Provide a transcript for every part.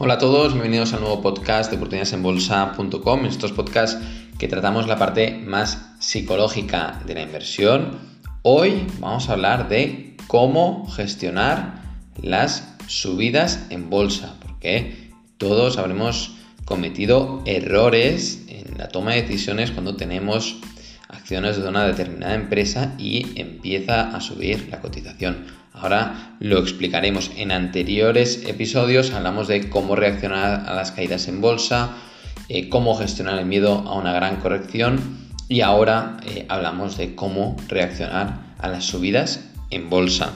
Hola a todos, bienvenidos al nuevo podcast de oportunidadesenbolsa.com. En estos podcasts que tratamos la parte más psicológica de la inversión, hoy vamos a hablar de cómo gestionar las subidas en bolsa, porque todos habremos cometido errores en la toma de decisiones cuando tenemos acciones de una determinada empresa y empieza a subir la cotización. Ahora lo explicaremos. En anteriores episodios hablamos de cómo reaccionar a las caídas en bolsa, eh, cómo gestionar el miedo a una gran corrección y ahora eh, hablamos de cómo reaccionar a las subidas en bolsa.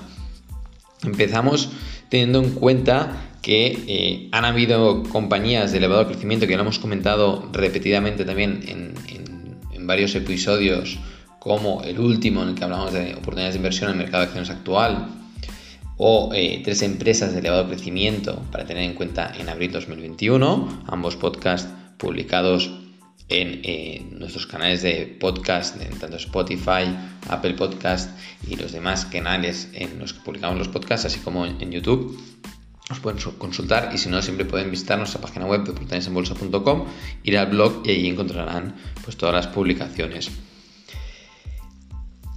Empezamos teniendo en cuenta que eh, han habido compañías de elevado crecimiento que lo hemos comentado repetidamente también en, en varios episodios como el último en el que hablamos de oportunidades de inversión en el mercado de acciones actual, o eh, tres empresas de elevado crecimiento para tener en cuenta en abril 2021, ambos podcasts publicados en eh, nuestros canales de podcast, en tanto Spotify, Apple Podcast y los demás canales en los que publicamos los podcasts, así como en, YouTube. Os pueden consultar y si no, siempre pueden visitar nuestra página web de oportunidadesenbolsa.com, ir al blog y ahí encontrarán pues, todas las publicaciones.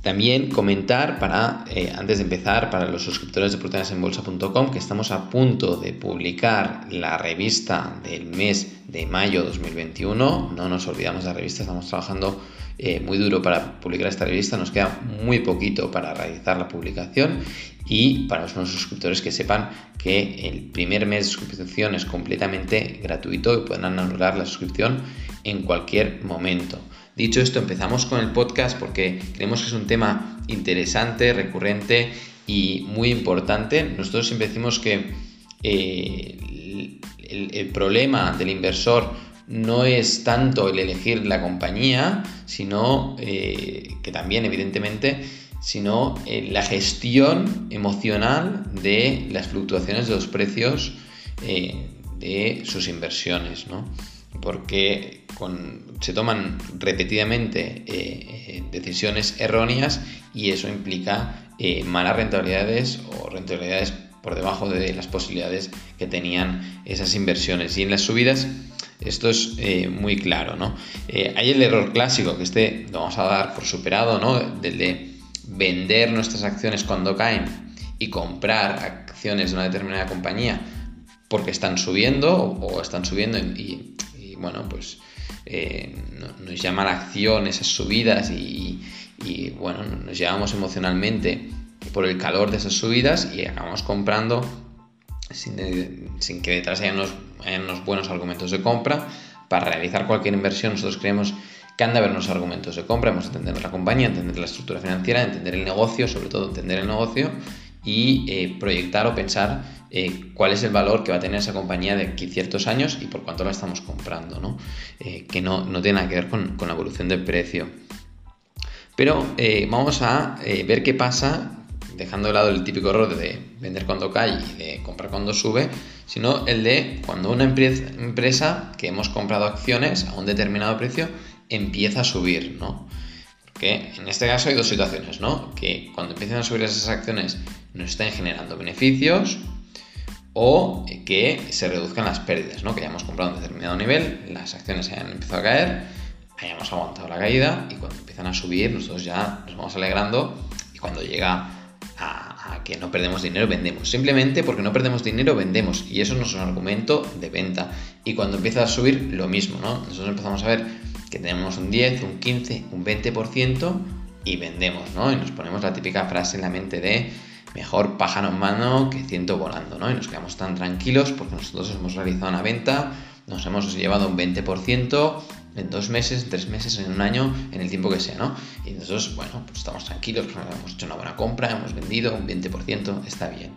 También comentar para, eh, antes de empezar, para los suscriptores de proteinasenbolsa.com, que estamos a punto de publicar la revista del mes de mayo 2021. No nos olvidamos de la revista, estamos trabajando eh, muy duro para publicar esta revista. Nos queda muy poquito para realizar la publicación y para los nuevos suscriptores que sepan que el primer mes de suscripción es completamente gratuito y pueden anular la suscripción en cualquier momento. Dicho esto, empezamos con el podcast porque creemos que es un tema interesante, recurrente y muy importante. Nosotros siempre decimos que eh, el, problema del inversor no es tanto el elegir la compañía, sino eh, que también, evidentemente, sino eh, la gestión emocional de las fluctuaciones de los precios de sus inversiones. ¿no? Porque se toman repetidamente eh, eh, decisiones erróneas y eso implica eh, malas rentabilidades o rentabilidades por debajo de las posibilidades que tenían esas inversiones. Y en las subidas esto es muy claro. ¿no? hay el error clásico, que este lo vamos a dar por superado, ¿no? del de vender nuestras acciones cuando caen y comprar acciones de una determinada compañía porque están subiendo o están subiendo y bueno, pues eh, nos llama la acción esas subidas y, bueno, nos llevamos emocionalmente por el calor de esas subidas y acabamos comprando sin, que detrás haya unos, unos, buenos argumentos de compra. Para realizar cualquier inversión nosotros creemos que han de haber unos argumentos de compra, hemos de entender la compañía, entender la estructura financiera, entender el negocio, sobre todo entender el negocio y eh, proyectar o pensar eh, cuál es el valor que va a tener esa compañía de aquí ciertos años y por cuánto la estamos comprando, ¿no? Eh, que no, no, tiene nada que ver con, la evolución del precio. Pero vamos a ver qué pasa, dejando de lado el típico error de vender cuando cae y de comprar cuando sube, sino el de cuando una empresa que hemos comprado acciones a un determinado precio empieza a subir, ¿no? que en este caso hay dos situaciones, ¿no? Que cuando empiezan a subir esas acciones nos estén generando beneficios o que se reduzcan las pérdidas, ¿no? Que hayamos comprado un determinado nivel, las acciones hayan empezado a caer, hayamos aguantado la caída y cuando empiezan a subir nosotros ya nos vamos alegrando y cuando llega a, a, que no perdemos dinero vendemos. Simplemente porque no perdemos dinero vendemos y eso no es un argumento de venta. Y cuando empieza a subir lo mismo, ¿no? Nosotros empezamos a ver que tenemos un 10, un 15, un 20% y vendemos, ¿no? Y nos ponemos la típica frase en la mente de mejor pájaro en mano que ciento volando, ¿no? Y nos quedamos tan tranquilos porque nosotros hemos realizado una venta, nos hemos llevado un 20% en dos meses, tres meses, en un año, en el tiempo que sea, ¿no? Y nosotros, bueno, pues estamos tranquilos porque hemos hecho una buena compra, hemos vendido un 20%, está bien.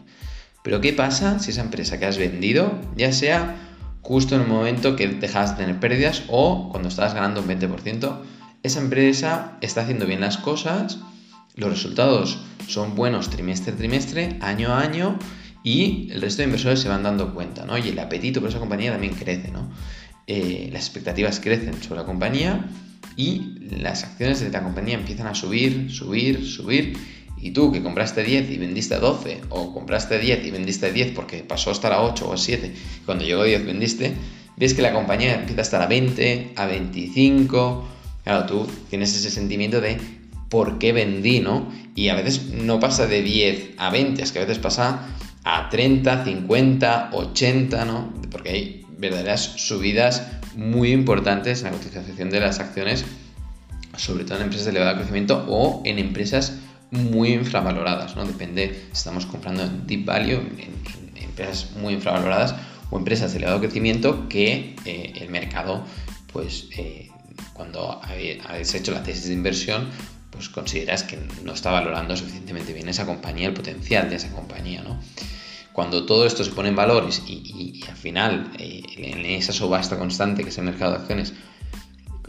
Pero ¿qué pasa si esa empresa que has vendido, ya sea justo en el momento que dejas de tener pérdidas o cuando estás ganando un 20%, esa empresa está haciendo bien las cosas, los resultados son buenos trimestre a trimestre, año a año y el resto de inversores se van dando cuenta, ¿no? Y el apetito por esa compañía también crece, ¿no? Eh, las expectativas crecen sobre la compañía y las acciones de la compañía empiezan a subir, subir, subir Y tú que compraste 10 y vendiste a 12, o compraste 10 y vendiste 10 porque pasó a estar a 8 o a 7, cuando llegó a 10 vendiste, ves que la compañía empieza a estar a 20, a 25. Claro, tú tienes ese sentimiento de por qué vendí, ¿no? Y a veces no pasa de 10 a 20, es que a veces pasa a 30, 50, 80, ¿no? Porque hay verdaderas subidas muy importantes en la cotización de las acciones, sobre todo en empresas de elevado crecimiento o en empresas muy infravaloradas, ¿no? Depende si estamos comprando en deep value, en, empresas muy infravaloradas o empresas de elevado crecimiento que eh, el mercado, pues eh, cuando habéis hecho la tesis de inversión, pues consideras que no está valorando suficientemente bien esa compañía, el potencial de esa compañía, ¿no? Cuando todo esto se pone en valor y, al final, eh, en esa subasta constante que es el mercado de acciones,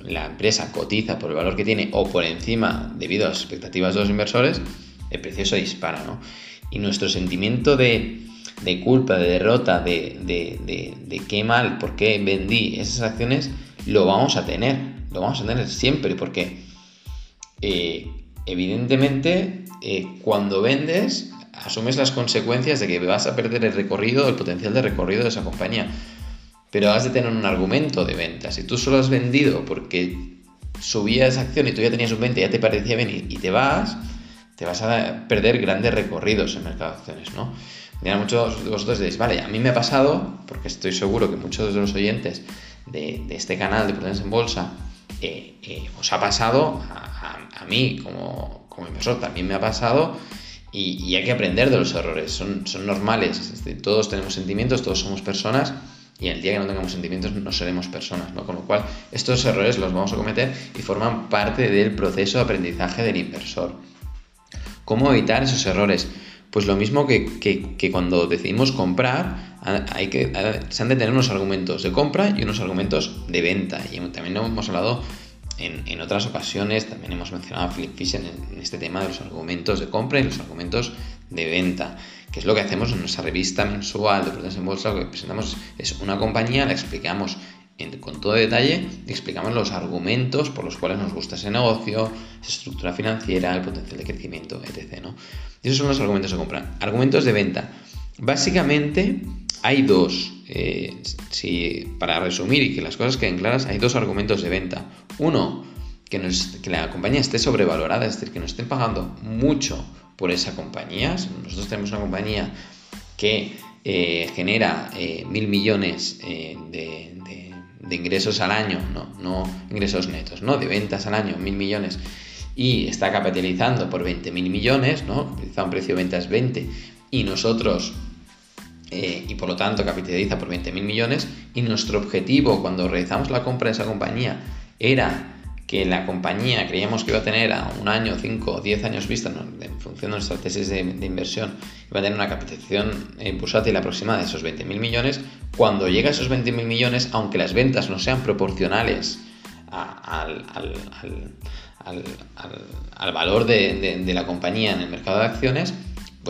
la empresa cotiza por el valor que tiene o por encima debido a las expectativas de los inversores, el precio se dispara, ¿no? Y nuestro sentimiento de, culpa, de derrota, de, de, qué mal, por qué vendí esas acciones, lo vamos a tener, lo vamos a tener siempre, porque eh, evidentemente eh, cuando vendes asumes las consecuencias de que vas a perder el recorrido, el potencial de recorrido de esa compañía. Pero has de tener un argumento de venta. Si tú solo has vendido porque subía esa acción y tú ya tenías un 20 y ya te parecía bien y, te vas, te vas a perder grandes recorridos en el mercado de acciones, ¿no? Muchos de vosotros diréis, vale, a mí me ha pasado, porque estoy seguro que muchos de los oyentes de, este canal de Potencia en Bolsa eh, eh, os ha pasado, a, mí como, inversor también me ha pasado, y, hay que aprender de los errores, son, son normales, todos tenemos sentimientos, todos somos personas y el día que no tengamos sentimientos no seremos personas, ¿no? Con lo cual estos errores los vamos a cometer y forman parte del proceso de aprendizaje del inversor. ¿Cómo evitar esos errores? Pues lo mismo que, que, cuando decidimos comprar, hay que, se han de tener unos argumentos de compra y unos argumentos de venta. Y también hemos hablado en, otras ocasiones también hemos mencionado a Philip Fisher en, este tema de los argumentos de compra y los argumentos de venta, que es lo que hacemos en nuestra revista mensual de Proteas en Bolsa. Lo que presentamos es una compañía, la explicamos con todo detalle explicamos los argumentos por los cuales nos gusta ese negocio, esa estructura financiera, el potencial de crecimiento, etc. ¿no? Esos son los argumentos de compra. Argumentos de venta. Básicamente hay dos. Eh, si, para resumir y que las cosas queden claras, hay dos argumentos de venta. Uno, que, que la compañía esté sobrevalorada, es decir, que nos estén pagando mucho por esa compañía. Nosotros tenemos una compañía que eh, genera eh, mil millones de, ingresos al año, no, no ingresos netos, ¿no? de ventas al año, mil millones, y está capitalizando por 20 mil millones, ¿no? utiliza un precio de ventas 20, y nosotros eh, y por lo tanto capitaliza por 20.000 millones y nuestro objetivo cuando realizamos la compra de esa compañía era que la compañía creíamos que iba a tener a un año, 5 o 10 años vista en función de nuestra tesis de, inversión, iba a tener una capitalización eh, bursátil aproximada de esos 20.000 millones, cuando llega a esos 20.000 millones, aunque las ventas no sean proporcionales al, valor de la compañía en el mercado de acciones,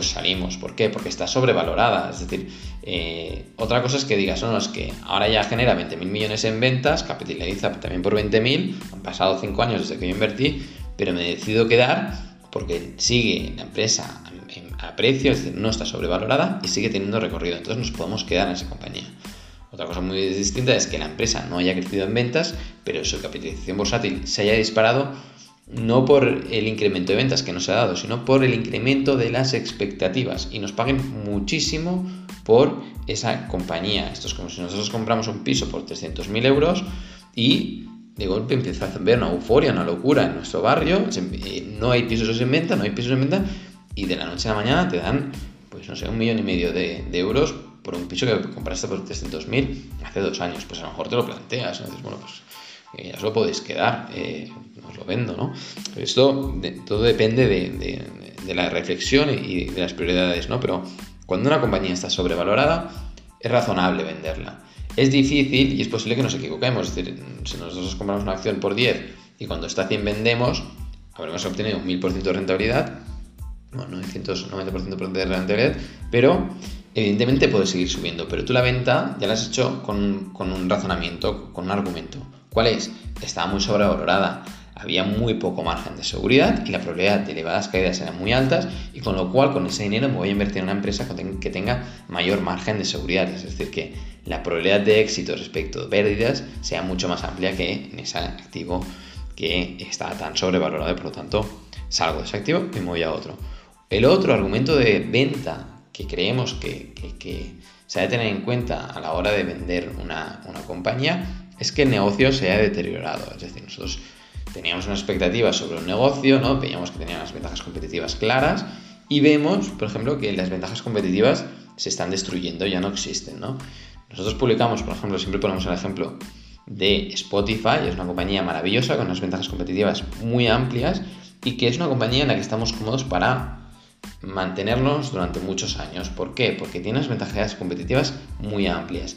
pues salimos. ¿Por qué? Porque está sobrevalorada. Es decir, eh, otra cosa es que digas, no, es que ahora ya genera 20.000 millones en ventas, capitaliza también por 20.000, han pasado 5 años desde que yo invertí, pero me decido quedar porque sigue la empresa a precio, es decir, no está sobrevalorada y sigue teniendo recorrido. Entonces nos podemos quedar en esa compañía. Otra cosa muy distinta es que la empresa no haya crecido en ventas, pero su capitalización bursátil se haya disparado no por el incremento de ventas que nos ha dado, sino por el incremento de las expectativas y nos paguen muchísimo por esa compañía. Esto es como si nosotros compramos un piso por 300.000 euros y de golpe empieza a ver una euforia, una locura en nuestro barrio, eh, no hay pisos en venta, no hay pisos en venta y de la noche a la mañana te dan, pues no sé, un millón y medio de, euros por un piso que compraste por 300.000 hace dos años. Pues a lo mejor te lo planteas, ¿no? bueno, pues ya os lo podéis quedar, eh, os lo vendo, ¿no? esto todo depende de, la reflexión y de las prioridades, ¿no? Pero cuando una compañía está sobrevalorada, es razonable venderla. Es difícil y es posible que nos equivoquemos, es decir, si nosotros compramos una acción por 10 y cuando está a 100 vendemos, habremos obtenido un 1000% de rentabilidad, bueno, 990% de rentabilidad, pero evidentemente puede seguir subiendo, pero tú la venta ya la has hecho con un razonamiento, con un argumento. ¿Cuál es? Está muy sobrevalorada. había muy poco margen de seguridad y la probabilidad de elevadas caídas eran muy altas y con lo cual con ese dinero me voy a invertir en una empresa que tenga mayor margen de seguridad, es decir, que la probabilidad de éxito respecto de pérdidas sea mucho más amplia que en ese activo que está tan sobrevalorado y por lo tanto salgo de ese activo y me voy a otro. El otro argumento de venta que creemos que, se ha tener en cuenta a la hora de vender una, una compañía es que el negocio se ha deteriorado. Es decir, nosotros teníamos una expectativa sobre un negocio, ¿no? veíamos que tenía unas ventajas competitivas claras y vemos, por ejemplo, que las ventajas competitivas se están destruyendo, ya no existen. ¿no? Nosotros publicamos, por ejemplo, siempre ponemos el ejemplo de Spotify, es una compañía maravillosa con unas ventajas competitivas muy amplias y que es una compañía en la que estamos cómodos para mantenernos durante muchos años. ¿Por qué? Porque tiene unas ventajas competitivas muy amplias.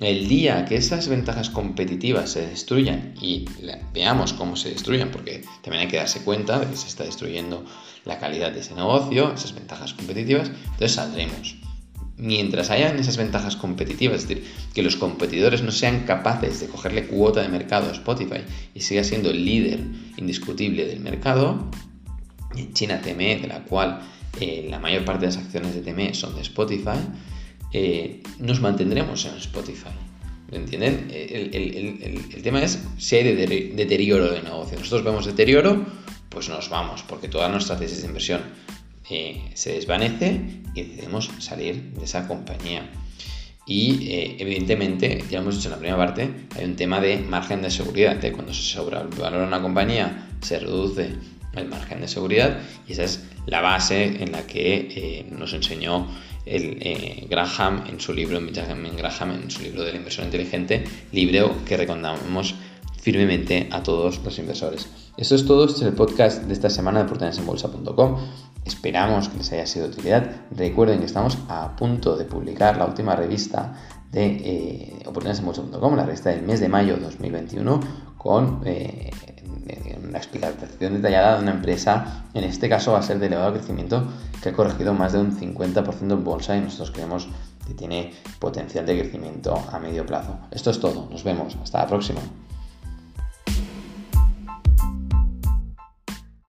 El día que esas ventajas competitivas se destruyan y veamos cómo se destruyen, porque también hay que darse cuenta de que se está destruyendo la calidad de ese negocio, esas ventajas competitivas, entonces saldremos. Mientras hayan esas ventajas competitivas, es decir, que los competidores no sean capaces de cogerle cuota de mercado a Spotify y siga siendo el líder indiscutible del mercado, en China TME, de la cual eh, la mayor parte de las acciones de TME son de Spotify, eh, nos mantendremos en Spotify. ¿Me entienden? El, tema es si hay deterioro de negocio. Nosotros vemos deterioro, pues nos vamos, porque toda nuestra tesis de inversión eh, se desvanece y decidimos salir de esa compañía. Y eh, evidentemente, ya lo hemos dicho en la primera parte, hay un tema de margen de seguridad. Cuando se sobrevalora una compañía, se reduce el margen de seguridad y esa es la base en la que nos enseñó el, eh, Graham en su libro, Benjamin Graham en su libro de la inversión inteligente, libro que recomendamos firmemente a todos los inversores. Eso es todo, este es el podcast de esta semana de oportunidadesenbolsa.com. Esperamos que les haya sido de utilidad. Recuerden que estamos a punto de publicar la última revista de eh, oportunidadesenbolsa.com, la revista del mes de mayo de 2021, con eh, una explicación detallada de una empresa, en este caso va a ser de elevado crecimiento, que ha corregido más de un 50% en bolsa y nosotros creemos que tiene potencial de crecimiento a medio plazo. Esto es todo, nos vemos, hasta la próxima.